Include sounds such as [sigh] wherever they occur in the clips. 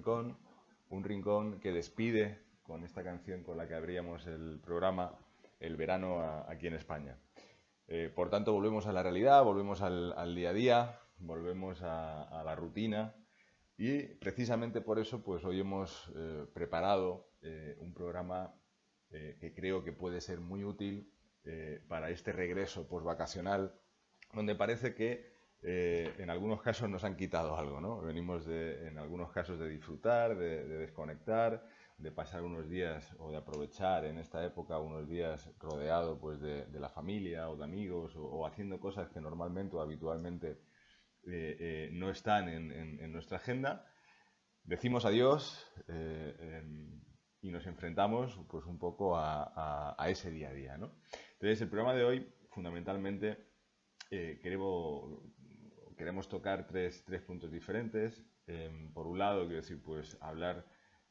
rincón, un rincón que despide con esta canción con la que abríamos el programa El verano aquí en España. Eh, por tanto, volvemos a la realidad, volvemos al, día a día, volvemos a, la rutina y precisamente por eso pues hoy hemos eh, preparado eh, un programa que creo que puede ser muy útil para este regreso postvacacional, donde parece que en algunos casos nos han quitado algo, ¿no? Venimos de, en algunos casos de disfrutar, de desconectar, de pasar unos días o de aprovechar en esta época unos días rodeado pues de, la familia o de amigos o, haciendo cosas que normalmente o habitualmente eh, eh, no están en, nuestra agenda, decimos adiós eh, em, y nos enfrentamos pues un poco a, ese día a día. ¿no? Entonces el programa de hoy fundamentalmente queremos, queremos tocar tres, tres puntos diferentes. Em, por un lado, quiero decir, pues hablar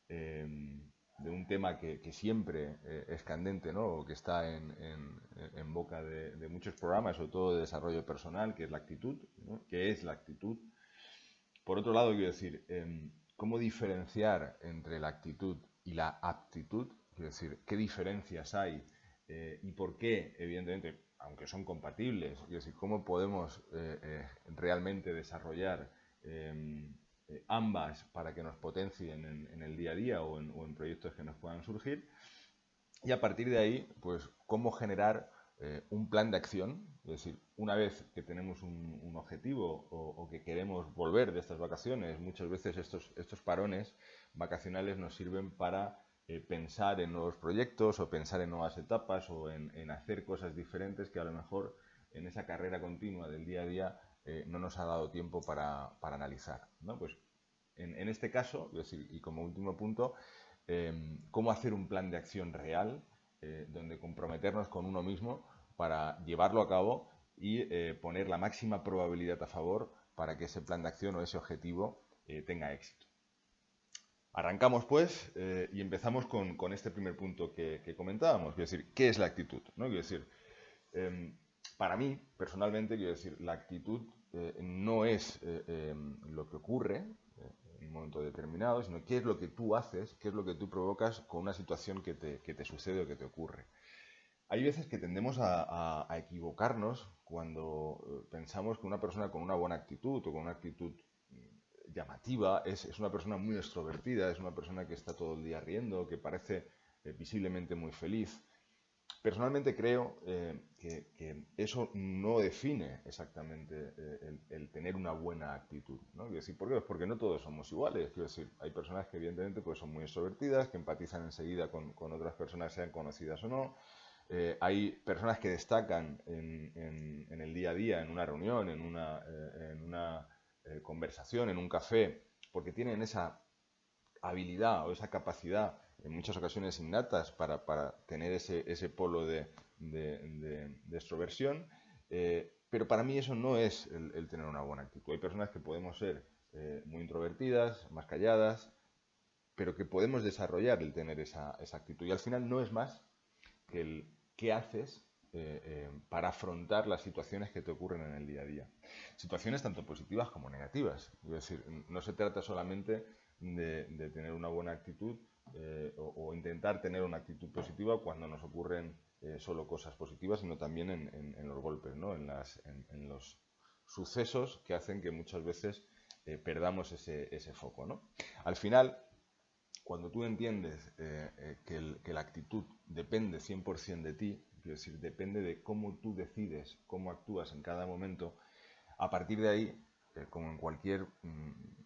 Em, de un tema que, siempre eh, es candente, ¿no? O que está en, boca de, muchos programas, sobre todo de desarrollo personal, que es la actitud, ¿no? que es la actitud. Por otro lado, quiero decir, em, ¿cómo diferenciar entre la actitud y la aptitud? Quiero decir, ¿qué diferencias hay? Eh, y por qué, evidentemente, aunque son compatibles, quiero decir, ¿cómo podemos eh, realmente desarrollar em, eh, ambas para que nos potencien en, el día a día o en, proyectos que nos puedan surgir. Y a partir de ahí, pues cómo generar eh, un plan de acción, es decir, una vez que tenemos un, objetivo o, que queremos volver de estas vacaciones, muchas veces estos, estos parones vacacionales nos sirven para eh, pensar en nuevos proyectos o pensar en nuevas etapas o en, en, hacer cosas diferentes que a lo mejor en esa carrera continua del día a día eh, no nos ha dado tiempo para, analizar. ¿no? Pues en, este caso, y como último punto, em, cómo hacer un plan de acción real eh, donde comprometernos con uno mismo para llevarlo a cabo y poner la máxima probabilidad a favor para que ese plan de acción o ese objetivo tenga éxito. Arrancamos pues y empezamos con, este primer punto que, comentábamos, es decir, ¿qué es la actitud? ¿no? Quiero decir, em, para mí, personalmente, quiero decir, la actitud eh, no es eh, em, lo que ocurre eh, en un momento determinado, sino qué es lo que tú haces, qué es lo que tú provocas con una situación que te, sucede o que te ocurre. Hay veces que tendemos a, equivocarnos cuando pensamos que una persona con una buena actitud o con una actitud llamativa es, es, una persona muy extrovertida, es una persona que está todo el día riendo, que parece visiblemente muy feliz. Personalmente creo eh, que, eso no define exactamente eh, el, tener una buena actitud. ¿no? Quiero decir, ¿por qué? Pues porque no todos somos iguales. Quiero decir, hay personas que evidentemente pues, son muy extrovertidas, que empatizan enseguida con, otras personas, sean conocidas o no. Eh, hay personas que destacan en, el día a día, en una reunión, en una, en una conversación, en un café, porque tienen esa habilidad o esa capacidad en muchas ocasiones innatas para, tener ese, polo de, extroversión, eh, pero para mí eso no es el, tener una buena actitud. Hay personas que podemos ser eh, muy introvertidas, más calladas, pero que podemos desarrollar el tener esa, actitud. Y al final no es más que el qué haces eh, para afrontar las situaciones que te ocurren en el día a día. Situaciones tanto positivas como negativas. Es decir, no se trata solamente de tener una buena actitud, eh, o, intentar tener una actitud positiva cuando nos ocurren eh, solo cosas positivas, sino también en, los golpes, ¿no? en, los sucesos que hacen que muchas veces eh, perdamos ese, ese foco. ¿no? Al final, cuando tú entiendes que, que, la actitud depende 100% de ti, es decir, depende de cómo tú decides, cómo actúas en cada momento, a partir de ahí, como en cualquier mm,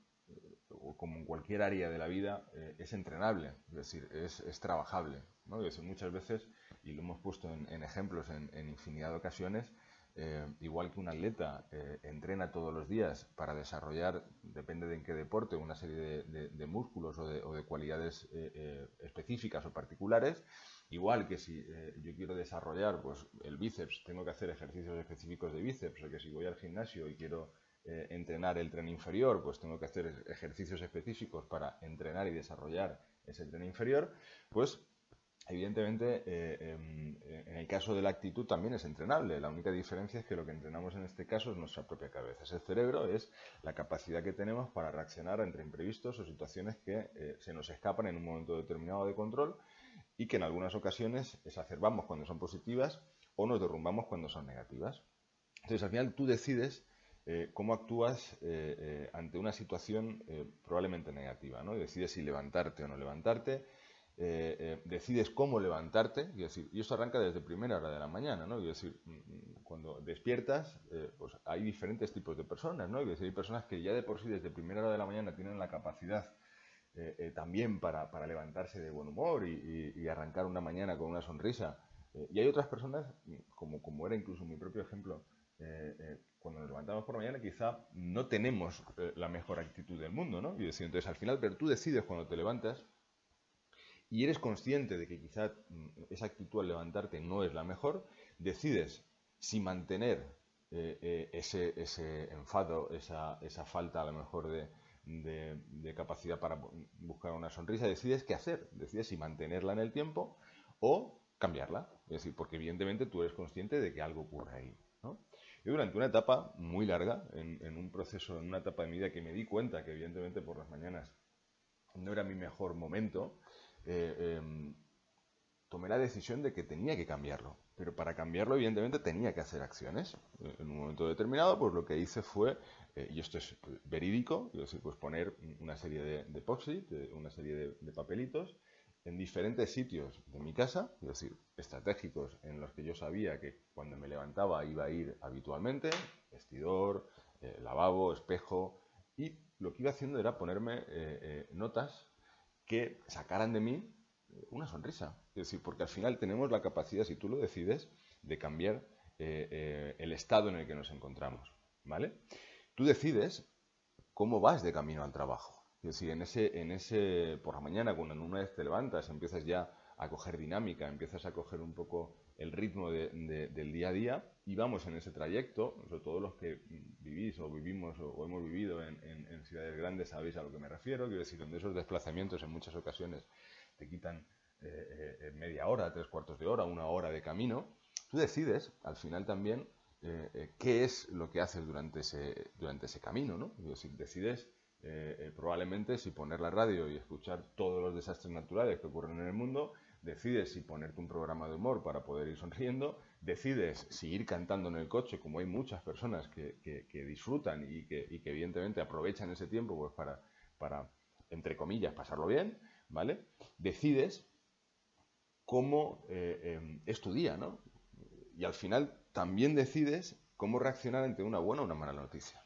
como en cualquier área de la vida, eh, es entrenable, es decir, es, trabajable. ¿no? decir, muchas veces, y lo hemos puesto en, ejemplos en, infinidad de ocasiones, eh, igual que un atleta eh, entrena todos los días para desarrollar, depende de en qué deporte, una serie de, músculos o de, cualidades específicas o particulares, igual que si yo quiero desarrollar pues, el bíceps, tengo que hacer ejercicios específicos de bíceps, o que si voy al gimnasio y quiero eh, entrenar el tren inferior, pues tengo que hacer ejercicios específicos para entrenar y desarrollar ese tren inferior, pues Evidentemente, eh, em, en el caso de la actitud también es entrenable. La única diferencia es que lo que entrenamos en este caso es nuestra propia cabeza. Ese cerebro es la capacidad que tenemos para reaccionar entre imprevistos o situaciones que eh, se nos escapan en un momento determinado de control y que en algunas ocasiones exacerbamos cuando son positivas o nos derrumbamos cuando son negativas. Entonces, al final tú decides eh, cómo actúas ante una situación probablemente negativa, ¿no? Y decides si levantarte o no levantarte eh, eh, decides cómo levantarte, y, decir, y esto arranca desde primera hora de la mañana, ¿no? Y decir, mm, mm, cuando despiertas, eh, pues hay diferentes tipos de personas, ¿no? Y decir, hay personas que ya de por sí desde primera hora de la mañana tienen la capacidad también para, levantarse de buen humor y, arrancar una mañana con una sonrisa. y hay otras personas, como, como era incluso mi propio ejemplo, cuando nos levantamos por mañana quizá no tenemos la mejor actitud del mundo, ¿no? Y decir, entonces al final, pero tú decides cuando te levantas y eres consciente de que quizá mm, esa actitud al levantarte no es la mejor, decides si mantener eh, eh, ese, enfado, esa, falta a lo mejor de, capacidad para buscar una sonrisa, decides qué hacer, decides si mantenerla en el tiempo o cambiarla. Es decir, porque evidentemente tú eres consciente de que algo ocurre ahí. Y durante una etapa muy larga, en, en, un proceso, en una etapa de mi vida que me di cuenta que evidentemente por las mañanas no era mi mejor momento, eh, em, tomé la decisión de que tenía que cambiarlo. Pero para cambiarlo, evidentemente, tenía que hacer acciones. En un momento determinado, pues lo que hice fue, eh, y esto es verídico, decir, pues poner una serie de, de una serie de, papelitos, en diferentes sitios de mi casa, es decir, estratégicos en los que yo sabía que cuando me levantaba iba a ir habitualmente, vestidor, eh, lavabo, espejo, y lo que iba haciendo era ponerme notas que sacaran de mí eh, una sonrisa. Es decir, porque al final tenemos la capacidad, si tú lo decides, de cambiar eh, eh, el estado en el que nos encontramos. ¿Vale? Tú decides cómo vas de camino al trabajo. Es decir, en ese, en ese, por la mañana, cuando una vez te levantas, empiezas ya a coger dinámica, empiezas a coger un poco el ritmo del día a día y vamos en ese trayecto, sobre todo los que vivís o vivimos o, hemos vivido en, ciudades grandes sabéis a lo que me refiero, quiero decir, donde esos desplazamientos en muchas ocasiones te quitan eh, eh, media hora, tres cuartos de hora, una hora de camino, tú decides al final también eh, qué es lo que haces durante ese, durante ese camino, ¿no? decides probablemente si poner la radio y escuchar todos los desastres naturales que ocurren en el mundo, decides si ponerte un programa de humor para poder ir sonriendo, decides si ir cantando en el coche, como hay muchas personas que, disfrutan y que, evidentemente aprovechan ese tiempo pues para, para, entre comillas, pasarlo bien, ¿vale? Decides cómo eh, em, es tu día, ¿no? Y al final también decides cómo reaccionar ante una buena o una mala noticia.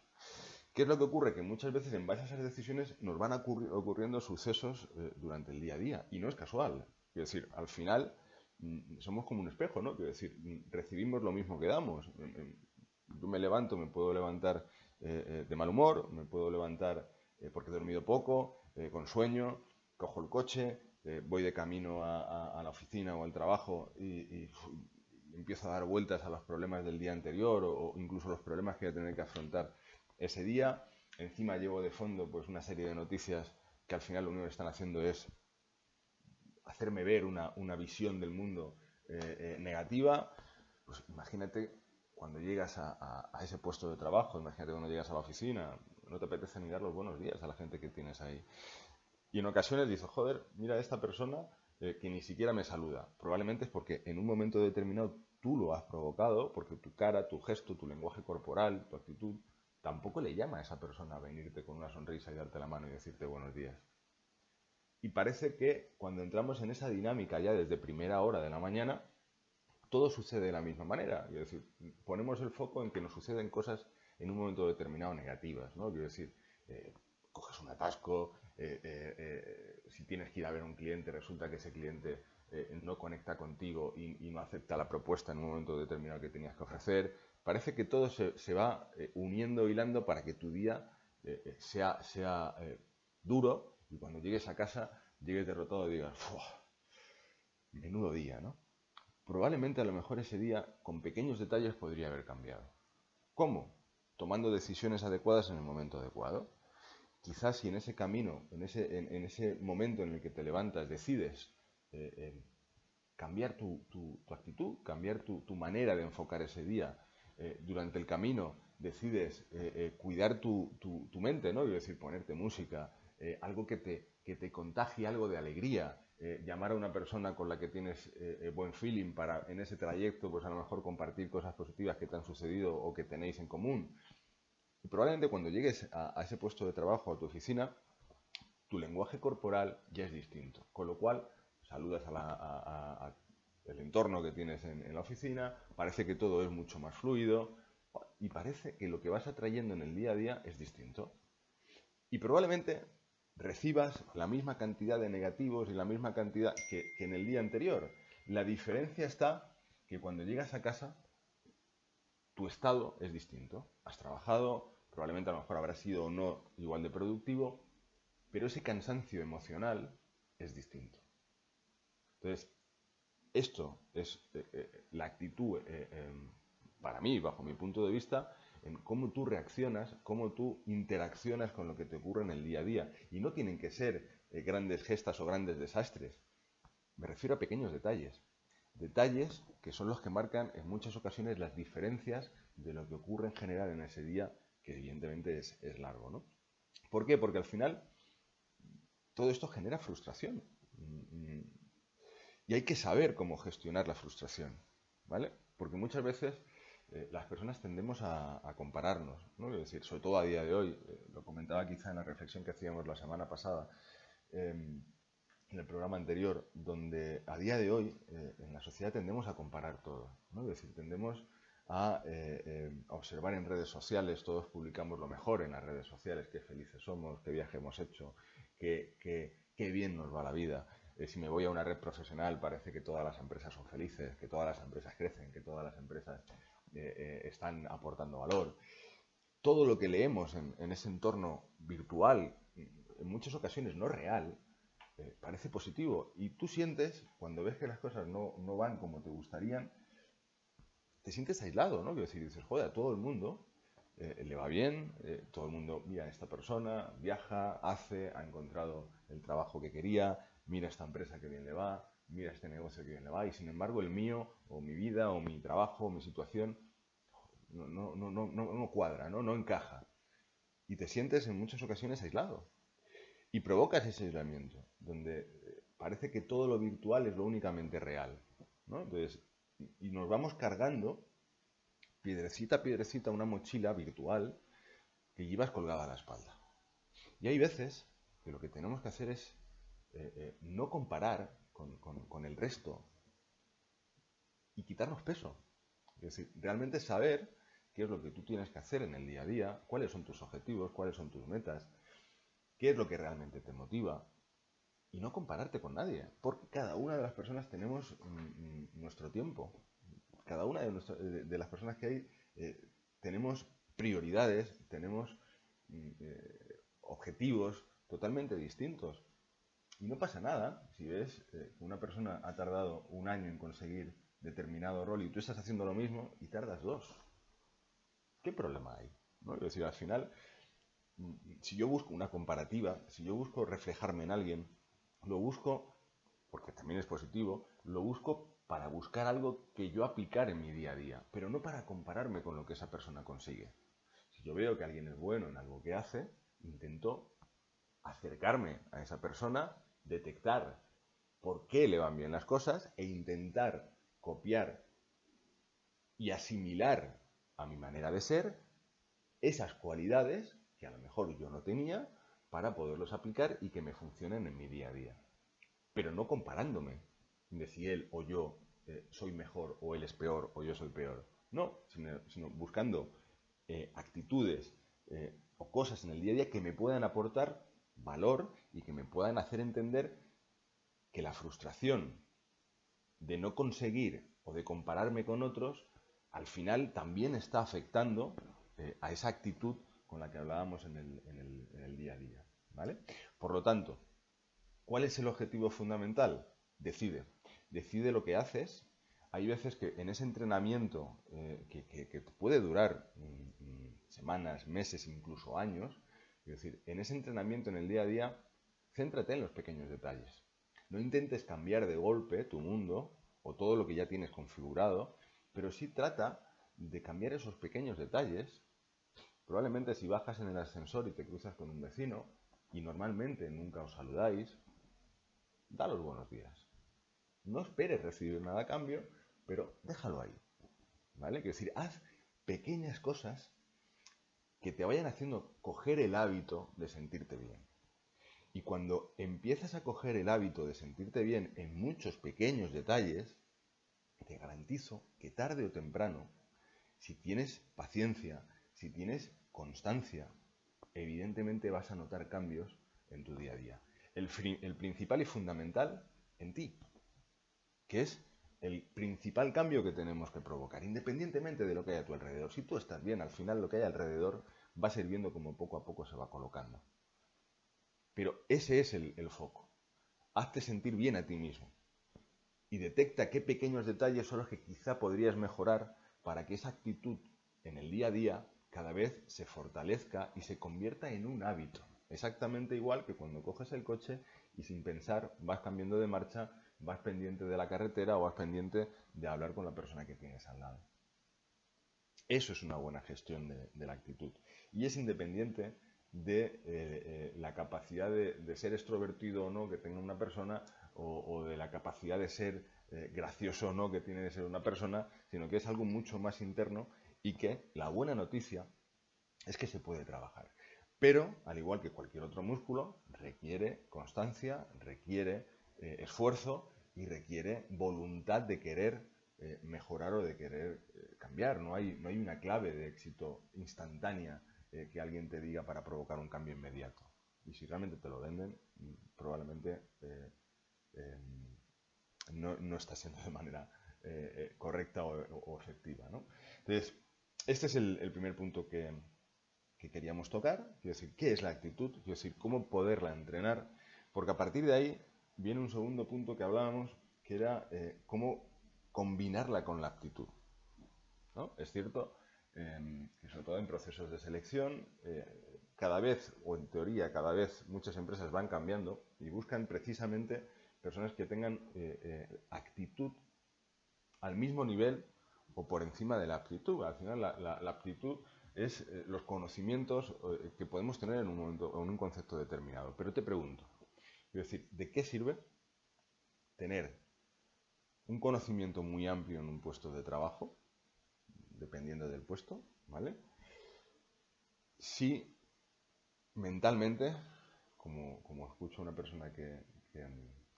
¿Qué es lo que ocurre? Que muchas veces en base a esas decisiones nos van ocurriendo sucesos eh, durante el día a día y no es casual. Quiero decir, al final mm, somos como un espejo, ¿no? Quiero decir, mm, recibimos lo mismo que damos. Mm, yo me levanto, me puedo levantar eh, eh, de mal humor, me puedo levantar eh, porque he dormido poco, con sueño, cojo el coche, voy de camino a, la oficina o al trabajo y, empiezo a dar vueltas a los problemas del día anterior o, incluso los problemas que voy a tener que afrontar ese día. Encima llevo de fondo pues una serie de noticias que al final lo único que están haciendo es hacerme ver una, visión del mundo eh, eh, negativa, pues imagínate cuando llegas a, ese puesto de trabajo, imagínate cuando llegas a la oficina, no te apetece ni dar los buenos días a la gente que tienes ahí. Y en ocasiones dices, joder, mira esta persona eh, que ni siquiera me saluda. Probablemente es porque en un momento determinado tú lo has provocado, porque tu cara, tu gesto, tu lenguaje corporal, tu actitud, tampoco le llama a esa persona a venirte con una sonrisa y darte la mano y decirte buenos días. Y parece que cuando entramos en esa dinámica ya desde primera hora de la mañana, todo sucede de la misma manera. Quiero decir, ponemos el foco en que nos suceden cosas en un momento determinado negativas, ¿no? Quiero decir, eh, coges un atasco, eh, eh, si tienes que ir a ver a un cliente, resulta que ese cliente no conecta contigo y, no acepta la propuesta en un momento determinado que tenías que ofrecer. Parece que todo se, va uniendo, hilando para que tu día sea, sea duro y cuando llegues a casa, llegues derrotado y digas, menudo día, ¿no? Probablemente a lo mejor ese día, con pequeños detalles, podría haber cambiado. ¿Cómo? tomando decisiones adecuadas en el momento adecuado. Quizás si en ese camino, en ese, en, ese momento en el que te levantas, decides eh, eh, cambiar tu, actitud, cambiar tu, manera de enfocar ese día, eh, durante el camino decides cuidar tu, mente, ¿no? Y decir, ponerte música, algo que te, que te contagie algo de alegría, llamar a una persona con la que tienes buen feeling para en ese trayecto, pues a lo mejor compartir cosas positivas que te han sucedido o que tenéis en común. Y probablemente cuando llegues a, ese puesto de trabajo, a tu oficina, tu lenguaje corporal ya es distinto. Con lo cual, saludas al entorno que tienes en, la oficina, parece que todo es mucho más fluido y parece que lo que vas atrayendo en el día a día es distinto. Y probablemente recibas la misma cantidad de negativos y la misma cantidad que en el día anterior. La diferencia está que cuando llegas a casa tu estado es distinto. Has trabajado, probablemente a lo mejor habrás sido o no igual de productivo, pero ese cansancio emocional es distinto. Entonces, esto es eh, eh, la actitud, eh, para mí, bajo mi punto de vista, en cómo tú reaccionas, cómo tú interaccionas con lo que te ocurre en el día a día. Y no tienen que ser grandes gestas o grandes desastres. Me refiero a pequeños detalles. Detalles que son los que marcan en muchas ocasiones las diferencias de lo que ocurre en general en ese día, que evidentemente es, largo. ¿no? ¿Por qué? Porque al final todo esto genera frustración. Y hay que saber cómo gestionar la frustración. ¿Vale? Porque muchas veces eh, las personas tendemos a, compararnos, ¿no? Es decir, sobre todo a día de hoy, eh, lo comentaba quizá en la reflexión que hacíamos la semana pasada, em, en el programa anterior, donde a día de hoy eh, en la sociedad tendemos a comparar todo, ¿no? Es decir, tendemos a, eh, eh, observar en redes sociales, todos publicamos lo mejor en las redes sociales, qué felices somos, qué viaje hemos hecho, qué, bien nos va la vida. Si me voy a una red profesional parece que todas las empresas son felices, que todas las empresas crecen, que todas las empresas están aportando valor. Todo lo que leemos en, en ese entorno virtual, en muchas ocasiones no real, eh, parece positivo. Y tú sientes, cuando ves que las cosas no, van como te gustarían, te sientes aislado, ¿no? Quiero decir, dices, joder, a todo el mundo eh, le va bien, eh, todo el mundo mira a esta persona, viaja, hace, ha encontrado el trabajo que quería, mira esta empresa que bien le va, mira este negocio que bien le va, y sin embargo el mío, o mi vida, o mi trabajo, o mi situación, no, no, no, no, no cuadra, ¿no? no encaja. Y te sientes en muchas ocasiones aislado. Y provocas ese aislamiento, donde eh, parece que todo lo virtual es lo únicamente real. Entonces, y nos vamos cargando piedrecita a piedrecita una mochila virtual que llevas colgada a la espalda. Y hay veces que lo que tenemos que hacer es eh, eh, no comparar con, el resto y quitarnos peso. Es decir, realmente saber qué es lo que tú tienes que hacer en el día a día, cuáles son tus objetivos, cuáles son tus metas, qué es lo que realmente te motiva y no compararte con nadie, porque cada una de las personas tenemos mm, nuestro tiempo. Cada una de, las personas que hay eh, tenemos prioridades, tenemos mm, objetivos totalmente distintos. Y no pasa nada si ves eh, una persona ha tardado un año en conseguir determinado rol y tú estás haciendo lo mismo y tardas dos. ¿Qué problema hay? ¿No? Es decir, al final si yo busco una comparativa, si yo busco reflejarme en alguien, lo busco, porque también es positivo, lo busco para buscar algo que yo aplicar en mi día a día, pero no para compararme con lo que esa persona consigue. Si yo veo que alguien es bueno en algo que hace, intento acercarme a esa persona, detectar por qué le van bien las cosas e intentar copiar y asimilar a mi manera de ser esas cualidades que a lo mejor yo no tenía para poderlos aplicar y que me funcionen en mi día a día. Pero no comparándome de si él o yo eh, soy mejor o él es peor o yo soy peor. No, sino, buscando eh, actitudes eh, o cosas en el día a día que me puedan aportar valor y que me puedan hacer entender que la frustración de no conseguir o de compararme con otros, al final también está afectando a esa actitud con la que hablábamos en el, día a día. ¿vale? Por lo tanto, ¿cuál es el objetivo fundamental? Decide. Decide lo que haces. Hay veces que en ese entrenamiento eh, que, puede durar semanas, meses, incluso años. Es decir, en ese entrenamiento en el día a día, céntrate en los pequeños detalles. No intentes cambiar de golpe tu mundo o todo lo que ya tienes configurado, pero sí trata de cambiar esos pequeños detalles. Probablemente si bajas en el ascensor y te cruzas con un vecino y normalmente nunca os saludáis, da los buenos días. No esperes recibir nada a cambio, pero déjalo ahí. ¿Vale? Quiero decir, haz pequeñas cosas que te vayan haciendo coger el hábito de sentirte bien. Y cuando empiezas a coger el hábito de sentirte bien en muchos pequeños detalles, te garantizo que tarde o temprano, si tienes paciencia, si tienes constancia, evidentemente vas a notar cambios en tu día a día. El, el principal y fundamental en ti, que es el principal cambio que tenemos que provocar, independientemente de lo que haya a tu alrededor. Si tú estás bien, al final lo que hay alrededor va a viendo cómo poco a poco se va colocando. Pero ese es el, el foco. Hazte sentir bien a ti mismo. Y detecta qué pequeños detalles son los que quizá podrías mejorar para que esa actitud en el día a día cada vez se fortalezca y se convierta en un hábito. Exactamente igual que cuando coges el coche y sin pensar vas cambiando de marcha vas pendiente de la carretera o vas pendiente de hablar con la persona que tienes al lado. Eso es una buena gestión de, la actitud. Y es independiente de eh, eh, la capacidad de, ser extrovertido o no que tenga una persona o, de la capacidad de ser eh, gracioso o no que tiene que ser una persona, sino que es algo mucho más interno y que la buena noticia es que se puede trabajar. Pero, al igual que cualquier otro músculo, requiere constancia, requiere esfuerzo y requiere voluntad de querer eh, mejorar o de querer eh, cambiar. No hay, no hay una clave de éxito instantánea que alguien te diga para provocar un cambio inmediato. Y si realmente te lo venden, probablemente em, no, no, está siendo de manera correcta o, efectiva. Entonces, este es el, primer punto que, que, queríamos tocar. Quiero decir, ¿qué es la actitud? Quiero decir, cómo poderla entrenar. Porque a partir de ahí viene un segundo punto que hablábamos, que era eh, cómo combinarla con la aptitud. ¿no? Es cierto em, que sobre todo en procesos de selección, eh, cada vez, o en teoría cada vez, muchas empresas van cambiando y buscan precisamente personas que tengan eh, actitud al mismo nivel o por encima de la aptitud. Al final la, aptitud es los conocimientos que podemos tener en un concepto determinado. Pero te pregunto, decir, ¿de qué sirve tener un conocimiento muy amplio en un puesto de trabajo, dependiendo del puesto, ¿vale? Si mentalmente, como, escucho a una persona que,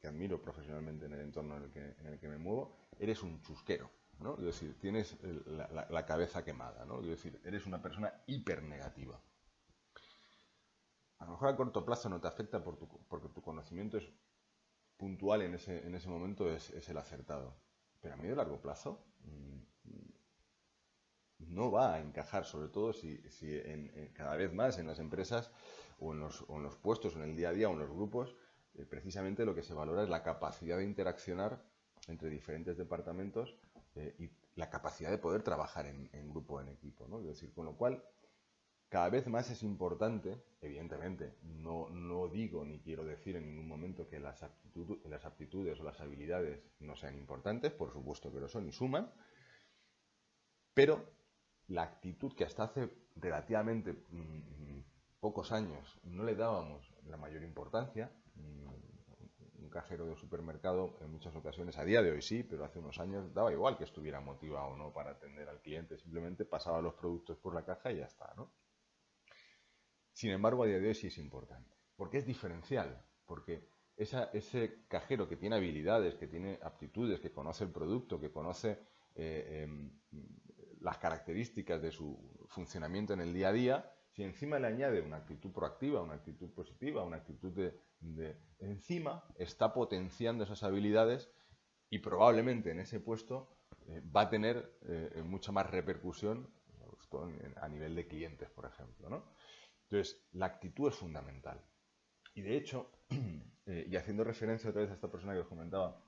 admiro profesionalmente en el entorno en el que, me muevo, eres un chusquero, ¿no? Es decir, tienes la, cabeza quemada, ¿no? Es decir, eres una persona hiper negativa a lo mejor a corto plazo no te afecta porque tu conocimiento es puntual en ese, en ese momento es, el acertado. Pero a medio y largo plazo mm, no va a encajar, sobre todo si, cada vez más en las empresas o en, los, puestos o en el día a día o en los grupos, eh, precisamente lo que se valora es la capacidad de interaccionar entre diferentes departamentos eh, y la capacidad de poder trabajar en, grupo, en equipo. ¿no? Es decir, con lo cual cada vez más es importante, evidentemente, no, no digo ni quiero decir en ningún momento que las, aptitudes o las habilidades no sean importantes, por supuesto que lo son y suman, pero la actitud que hasta hace relativamente mm, pocos años no le dábamos la mayor importancia, mm, un cajero de supermercado en muchas ocasiones, a día de hoy sí, pero hace unos años daba igual que estuviera motivado o no para atender al cliente, simplemente pasaba los productos por la caja y ya está, ¿no? Sin embargo, a día de hoy sí es importante, porque es diferencial, porque ese cajero que tiene habilidades, que tiene aptitudes, que conoce el producto, que conoce eh, em, las características de su funcionamiento en el día a día, si encima le añade una actitud proactiva, una actitud positiva, una actitud de, encima, está potenciando esas habilidades y probablemente en ese puesto eh, va a tener eh, mucha más repercusión a nivel de clientes, por ejemplo. ¿no? Entonces, la actitud es fundamental. Y de hecho, [clears throat] eh, y haciendo referencia otra vez a esta persona que os comentaba,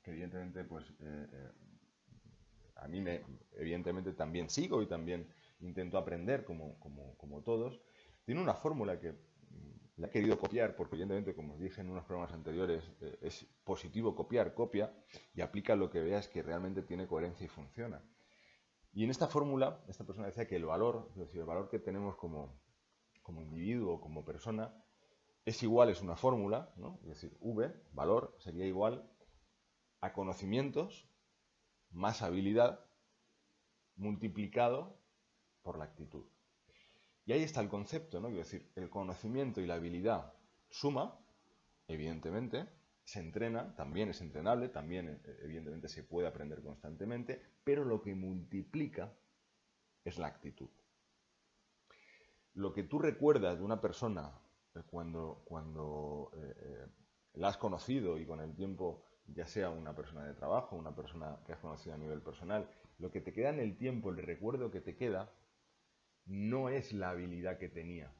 que evidentemente pues, eh, eh, a mí me, evidentemente también sigo y también intento aprender como, como, todos, tiene una fórmula que mm, la he querido copiar porque evidentemente, como os dije en unos programas anteriores, es positivo copiar, copia y aplica lo que veas que realmente tiene coherencia y funciona. Y en esta fórmula, esta persona decía que el valor, es decir, el valor que tenemos como, como individuo, como persona, es igual, es una fórmula, ¿no? es decir, V, valor, sería igual a conocimientos más habilidad multiplicado por la actitud. Y ahí está el concepto, ¿no? Es decir, el conocimiento y la habilidad suma, evidentemente, se entrena, también es entrenable, también eh, evidentemente se puede aprender constantemente, pero lo que multiplica es la actitud. Lo que tú recuerdas de una persona eh, cuando, cuando eh, la has conocido y con el tiempo, ya sea una persona de trabajo, una persona que has conocido a nivel personal, lo que te queda en el tiempo, el recuerdo que te queda, no es la habilidad que tenía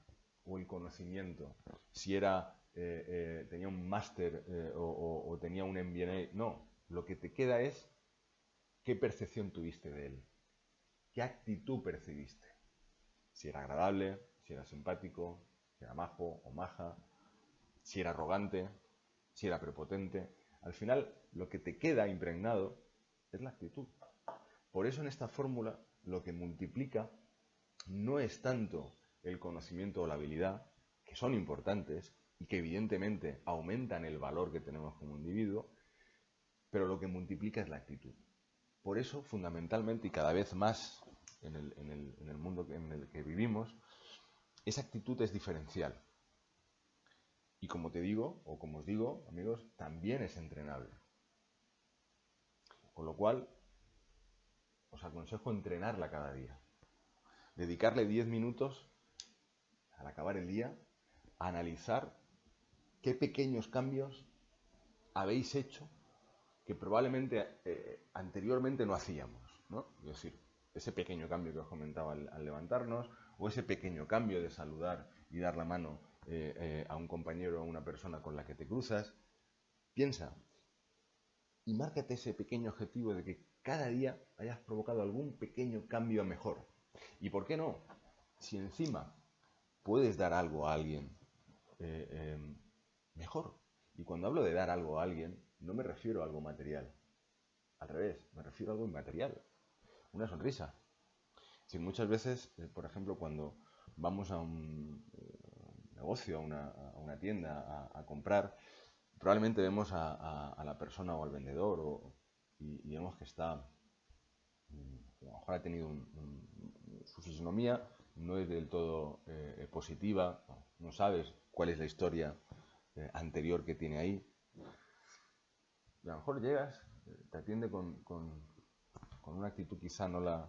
o el conocimiento. Si era eh, eh, tenía un máster eh, o, tenía un MBA. No, lo que te queda es qué percepción tuviste de él, qué actitud percibiste. Si era agradable, si era simpático, si era majo o maja, si era arrogante, si era prepotente. Al final, lo que te queda impregnado es la actitud. Por eso en esta fórmula lo que multiplica no es tanto el conocimiento o la habilidad, que son importantes, y que evidentemente aumentan el valor que tenemos como individuo, pero lo que multiplica es la actitud. Por eso, fundamentalmente y cada vez más en el, mundo en el que vivimos, esa actitud es diferencial. Y como te digo, o como os digo, amigos, también es entrenable. Con lo cual, os aconsejo entrenarla cada día. Dedicarle 10 minutos al acabar el día a analizar qué pequeños cambios habéis hecho que probablemente eh, anteriormente no hacíamos, ¿no? Es decir, ese pequeño cambio que os comentaba al, levantarnos, o ese pequeño cambio de saludar y dar la mano eh, eh, a un compañero o a una persona con la que te cruzas, piensa y márcate ese pequeño objetivo de que cada día hayas provocado algún pequeño cambio a mejor. ¿Y por qué no? Si encima puedes dar algo a alguien, em, mejor. Y cuando hablo de dar algo a alguien, no me refiero a algo material. Al revés, me refiero a algo inmaterial. Una sonrisa. Si muchas veces, eh, por ejemplo, cuando vamos a un eh, negocio, a una, tienda a, comprar, probablemente vemos a, la persona o al vendedor y, vemos que está, mm, a lo mejor ha tenido su fisonomía, no es del todo eh, positiva, no sabes cuál es la historia anterior que tiene ahí. a lo mejor llegas, te atiende con, una actitud quizá no la,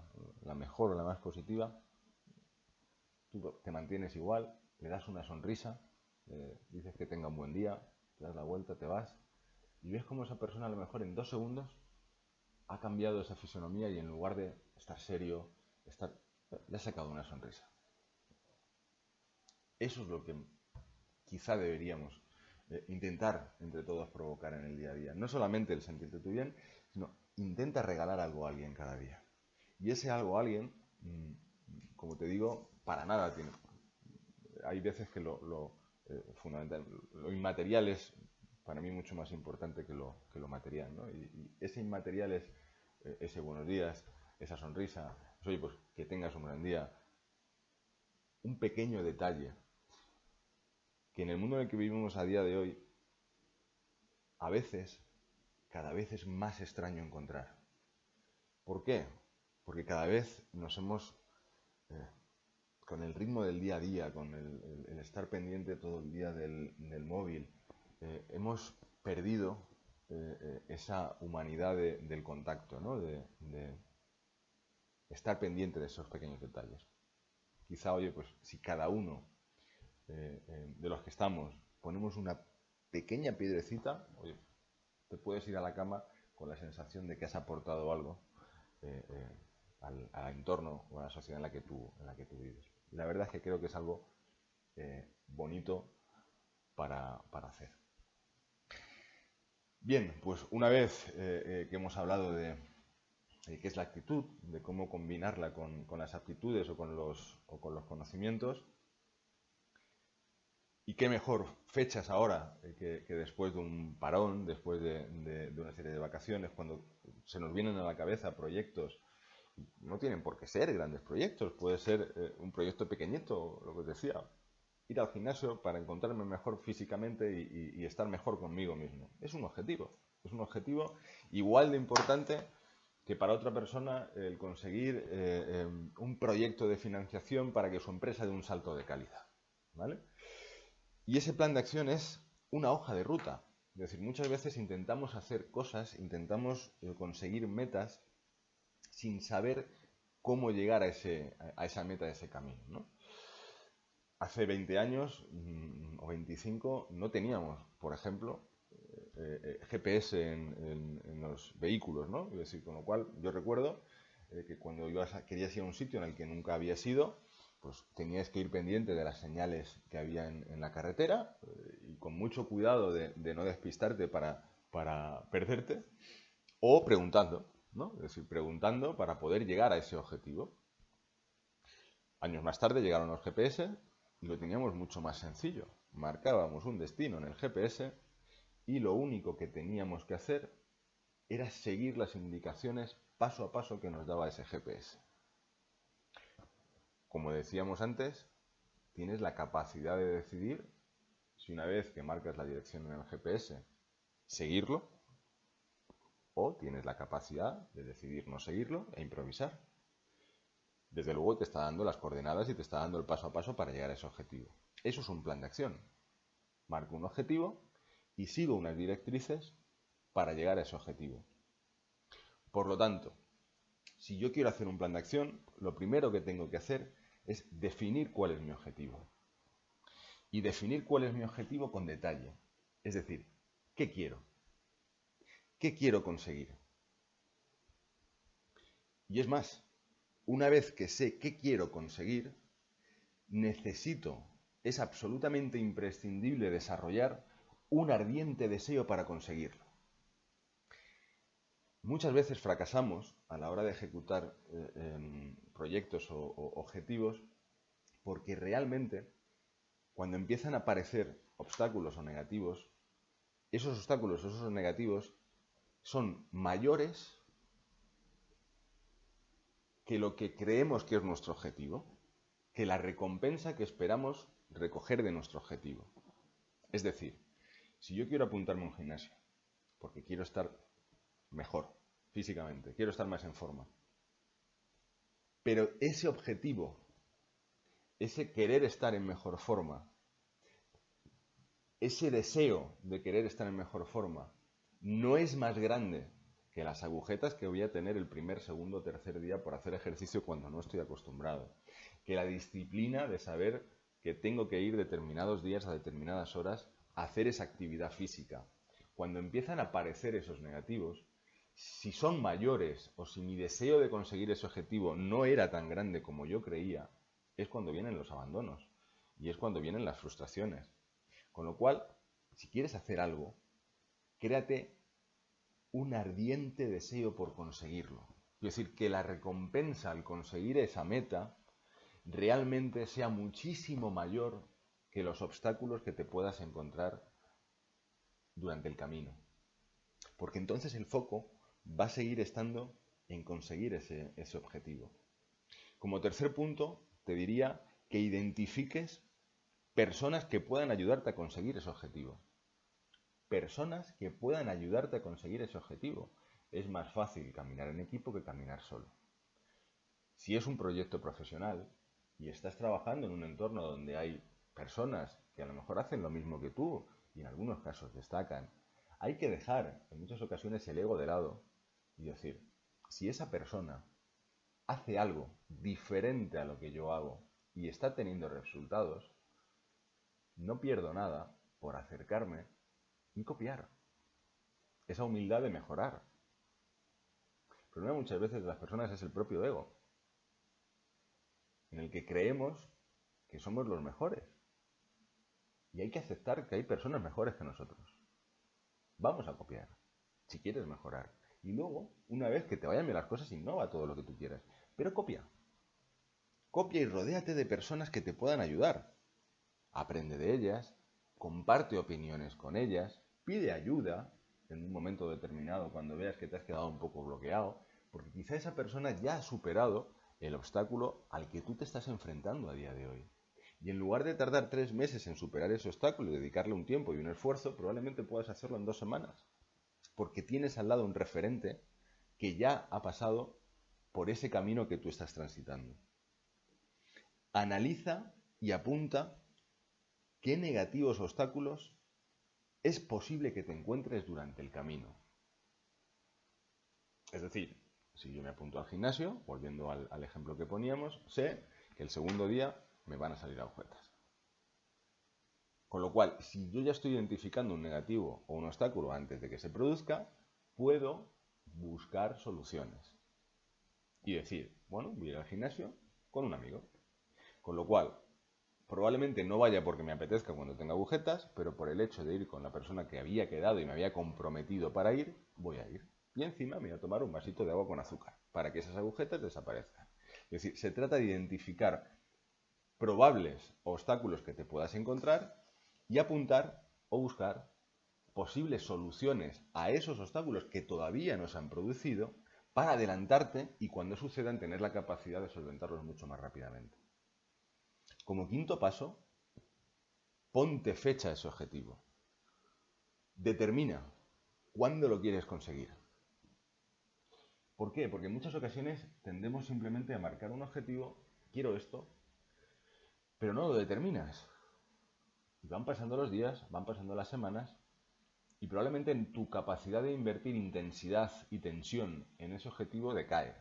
mejor o la más positiva, tú te mantienes igual, le das una sonrisa, dices que tenga un buen día, te das la vuelta, te vas, y ves cómo esa persona a lo mejor en dos segundos ha cambiado esa fisonomía y en lugar de estar serio, le ha sacado una sonrisa. Eso es lo que quizá deberíamos eh, intentar entre todos provocar en el día a día. No solamente el sentirte tú bien, sino intenta regalar algo a alguien cada día. Y ese algo a alguien, mm, como te digo, para nada tiene. Hay veces que lo, eh, fundamental, lo inmaterial es para mí mucho más importante que lo, material. ¿no? Y, ese inmaterial es eh, ese buenos días, esa sonrisa, oye, pues que tengas un gran día. Un pequeño detalle que en el mundo en el que vivimos a día de hoy, a veces, cada vez es más extraño encontrar. ¿Por qué? Porque cada vez nos hemos, eh, con el ritmo del día a día, con el, estar pendiente todo el día del, móvil, eh, hemos perdido eh, esa humanidad del contacto, ¿no? de, estar pendiente de esos pequeños detalles. Quizá, oye, pues si cada uno de los que estamos ponemos una pequeña piedrecita, te puedes ir a la cama con la sensación de que has aportado algo eh, al, entorno o a la sociedad en la que tú, en la que tú vives. La verdad es que creo que es algo bonito para, hacer. Bien, pues una vez que hemos hablado de, eh, que es la actitud, de cómo combinarla con, las aptitudes o con los, con los conocimientos. Y qué mejor fechas ahora eh, que, después de un parón, después de, una serie de vacaciones, cuando se nos vienen a la cabeza proyectos, no tienen por qué ser grandes proyectos, puede ser eh, un proyecto pequeñito, lo que os decía, ir al gimnasio para encontrarme mejor físicamente y, estar mejor conmigo mismo. Es un objetivo, es un objetivo igual de importante que para otra persona el conseguir eh, un proyecto de financiación para que su empresa dé un salto de calidad. ¿vale? Y ese plan de acción es una hoja de ruta. Es decir, muchas veces intentamos hacer cosas, intentamos eh, conseguir metas sin saber cómo llegar a, ese, a esa meta, a ese camino. ¿no? hace 20 años mm, o 25 no teníamos, por ejemplo, eh, eh, GPS en, los vehículos, ¿no? Es decir, con lo cual yo recuerdo que cuando yo querías ir a un sitio en el que nunca había ido, pues tenías que ir pendiente de las señales que había en, la carretera y con mucho cuidado de, no despistarte para, para, perderte o preguntando, ¿no? Es decir, preguntando para poder llegar a ese objetivo. Años más tarde llegaron los GPS y lo teníamos mucho más sencillo. Marcábamos un destino en el GPS y lo único que teníamos que hacer era seguir las indicaciones paso a paso que nos daba ese GPS. Como decíamos antes, tienes la capacidad de decidir si una vez que marcas la dirección en el GPS, seguirlo, o tienes la capacidad de decidir no seguirlo e improvisar desde luego te está dando las coordenadas y te está dando el paso a paso para llegar a ese objetivo. Eso es un plan de acción. Marco un objetivo y sigo unas directrices para llegar a ese objetivo. Por lo tanto, si yo quiero hacer un plan de acción, lo primero que tengo que hacer es definir cuál es mi objetivo. Y definir cuál es mi objetivo con detalle. Es decir, ¿qué quiero? ¿Qué quiero conseguir? Y es más, una vez que sé qué quiero conseguir, necesito, es absolutamente imprescindible desarrollar un ardiente deseo para conseguirlo. Muchas veces fracasamos a la hora de ejecutar eh, em, proyectos o, objetivos porque realmente cuando empiezan a aparecer obstáculos o negativos, esos obstáculos o esos negativos son mayores que lo que creemos que es nuestro objetivo, que la recompensa que esperamos recoger de nuestro objetivo. Es decir, si yo quiero apuntarme a un gimnasio, porque quiero estar mejor físicamente, quiero estar más en forma, pero ese objetivo, ese querer estar en mejor forma, ese deseo de querer estar en mejor forma, no es más grande que las agujetas que voy a tener el primer, segundo, tercer día por hacer ejercicio cuando no estoy acostumbrado. Que la disciplina de saber que tengo que ir determinados días a determinadas horas a hacer esa actividad física. Cuando empiezan a aparecer esos negativos, si son mayores o si mi deseo de conseguir ese objetivo no era tan grande como yo creía, es cuando vienen los abandonos y es cuando vienen las frustraciones. Con lo cual, si quieres hacer algo, créate un ardiente deseo por conseguirlo. Es decir, que la recompensa al conseguir esa meta realmente sea muchísimo mayor que los obstáculos que te puedas encontrar durante el camino. Porque entonces el foco va a seguir estando en conseguir ese, ese objetivo. Como tercer punto, te diría que identifiques personas que puedan ayudarte a conseguir ese objetivo personas que puedan ayudarte a conseguir ese objetivo. Es más fácil caminar en equipo que caminar solo. Si es un proyecto profesional y estás trabajando en un entorno donde hay personas que a lo mejor hacen lo mismo que tú y en algunos casos destacan, hay que dejar en muchas ocasiones el ego de lado y decir, si esa persona hace algo diferente a lo que yo hago y está teniendo resultados, no pierdo nada por acercarme y copiar. Esa humildad de mejorar. El problema muchas veces de las personas es el propio ego, en el que creemos que somos los mejores. Y hay que aceptar que hay personas mejores que nosotros. Vamos a copiar, si quieres mejorar. Y luego, una vez que te vayan las cosas, innova todo lo que tú quieras. Pero copia. Copia y rodéate de personas que te puedan ayudar. Aprende de ellas, comparte opiniones con ellas, pide ayuda en un momento determinado cuando veas que te has quedado un poco bloqueado, porque quizá esa persona ya ha superado el obstáculo al que tú te estás enfrentando a día de hoy. Y en lugar de tardar tres meses en superar ese obstáculo y dedicarle un tiempo y un esfuerzo, probablemente puedas hacerlo en dos semanas. Porque tienes al lado un referente que ya ha pasado por ese camino que tú estás transitando. Analiza y apunta qué negativos obstáculos es posible que te encuentres durante el camino. Es decir, si yo me apunto al gimnasio, volviendo al, ejemplo que poníamos, sé que el segundo día me van a salir agujetas. Con lo cual, si yo ya estoy identificando un negativo o un obstáculo antes de que se produzca, puedo buscar soluciones. Y decir, bueno, voy a ir al gimnasio con un amigo. Con lo cual, probablemente no vaya porque me apetezca cuando tenga agujetas, pero por el hecho de ir con la persona que había quedado y me había comprometido para ir, voy a ir. Y encima me voy a tomar un vasito de agua con azúcar para que esas agujetas desaparezcan. Es decir, se trata de identificar probables obstáculos que te puedas encontrar y apuntar o buscar posibles soluciones a esos obstáculos que todavía no se han producido para adelantarte y cuando sucedan tener la capacidad de solventarlos mucho más rápidamente. Como quinto paso, ponte fecha a ese objetivo. Determina cuándo lo quieres conseguir. ¿Por qué? Porque en muchas ocasiones tendemos simplemente a marcar un objetivo, quiero esto, pero no lo determinas. Y van pasando los días, van pasando las semanas, y probablemente en tu capacidad de invertir intensidad y tensión en ese objetivo decae.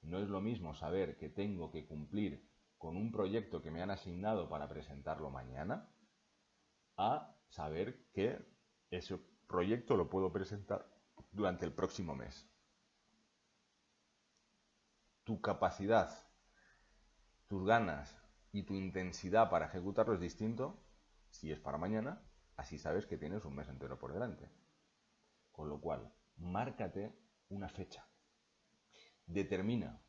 No es lo mismo saber que tengo que cumplir con un proyecto que me han asignado para presentarlo mañana, a saber que ese proyecto lo puedo presentar durante el próximo mes. Tu capacidad, tus ganas, y tu intensidad para ejecutarlo es distinto si es para mañana, así sabes que tienes un mes entero por delante. Con lo cual, márcate una fecha. Determina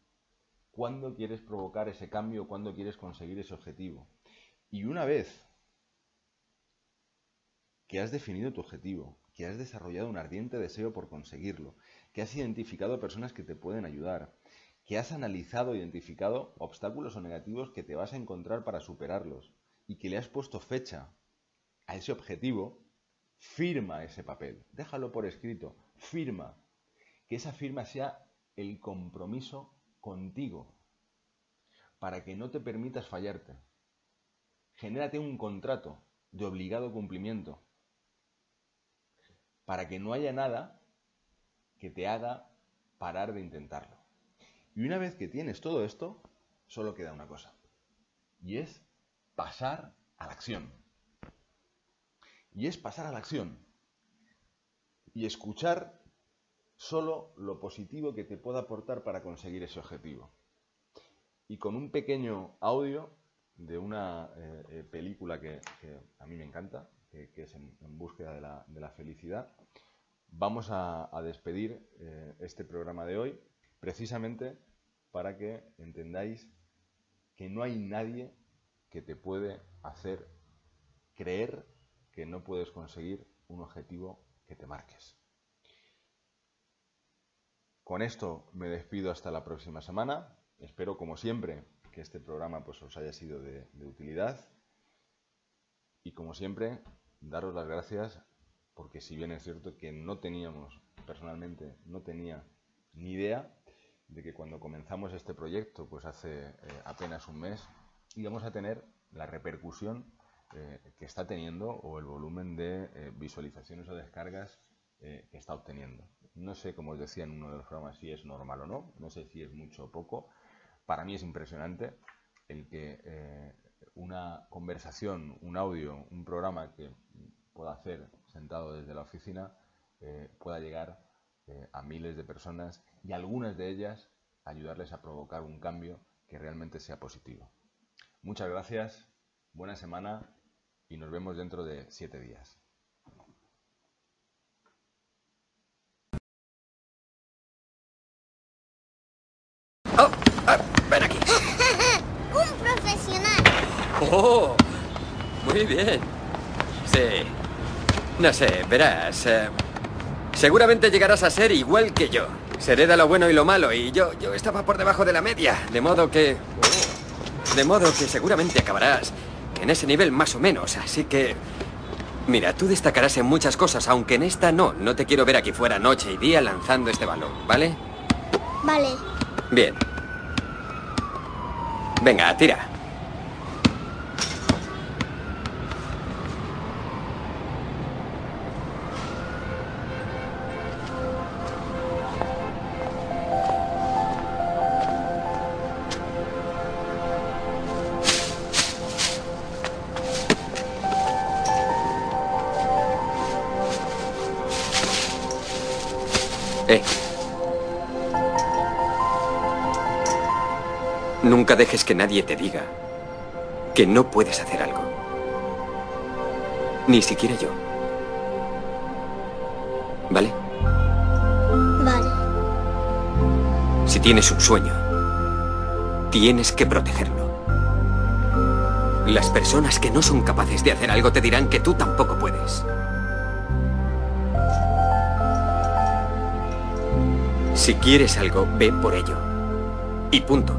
cuándo quieres provocar ese cambio, cuándo quieres conseguir ese objetivo. Y una vez que has definido tu objetivo, que has desarrollado un ardiente deseo por conseguirlo, que has identificado personas que te pueden ayudar, que has analizado identificado obstáculos o negativos que te vas a encontrar para superarlos y que le has puesto fecha a ese objetivo, firma ese papel, déjalo por escrito, firma, que esa firma sea el compromiso contigo, para que no te permitas fallarte. Genérate un contrato de obligado cumplimiento, para que no haya nada que te haga parar de intentarlo. Y una vez que tienes todo esto, solo queda una cosa. Y es pasar a la acción. Y es pasar a la acción. Y escuchar solo lo positivo que te pueda aportar para conseguir ese objetivo. Y con un pequeño audio de una eh, eh, película que, a mí me encanta, que, es en, búsqueda de la, felicidad, vamos a, despedir eh, este programa de hoy precisamente para que entendáis que no hay nadie que te puede hacer creer que no puedes conseguir un objetivo que te marques. Con esto me despido hasta la próxima semana. Espero, como siempre, que este programa pues, os haya sido de, utilidad. Y como siempre, daros las gracias porque si bien es cierto que no teníamos, personalmente, no tenía ni idea de que cuando comenzamos este proyecto, pues hace eh, apenas un mes, íbamos a tener la repercusión eh, que está teniendo o el volumen de eh, visualizaciones o descargas que está obteniendo. No sé, como os decía en uno de los programas, si es normal o no, no sé si es mucho o poco. Para mí es impresionante el que una conversación, un audio, un programa que pueda hacer sentado desde la oficina pueda llegar a miles de personas y algunas de ellas ayudarles a provocar un cambio que realmente sea positivo. Muchas gracias, buena semana y nos vemos dentro de siete días. Oh, ah, ven aquí. [laughs] Un profesional. Oh, muy bien. Sí. No sé, verás. Eh, seguramente llegarás a ser igual que yo. Se hereda lo bueno y lo malo y yo, yo estaba por debajo de la media, de modo que... De modo que seguramente acabarás en ese nivel más o menos. Así que... Mira, tú destacarás en muchas cosas, aunque en esta no. No te quiero ver aquí fuera noche y día lanzando este balón, ¿vale? Vale. Bien. Venga, tira. Eh. Nunca dejes que nadie te diga que no puedes hacer algo. Ni siquiera yo. ¿Vale? Vale. Si tienes un sueño, tienes que protegerlo. Las personas que no son capaces de hacer algo te dirán que tú tampoco puedes. Si quieres algo, ve por ello. Y punto.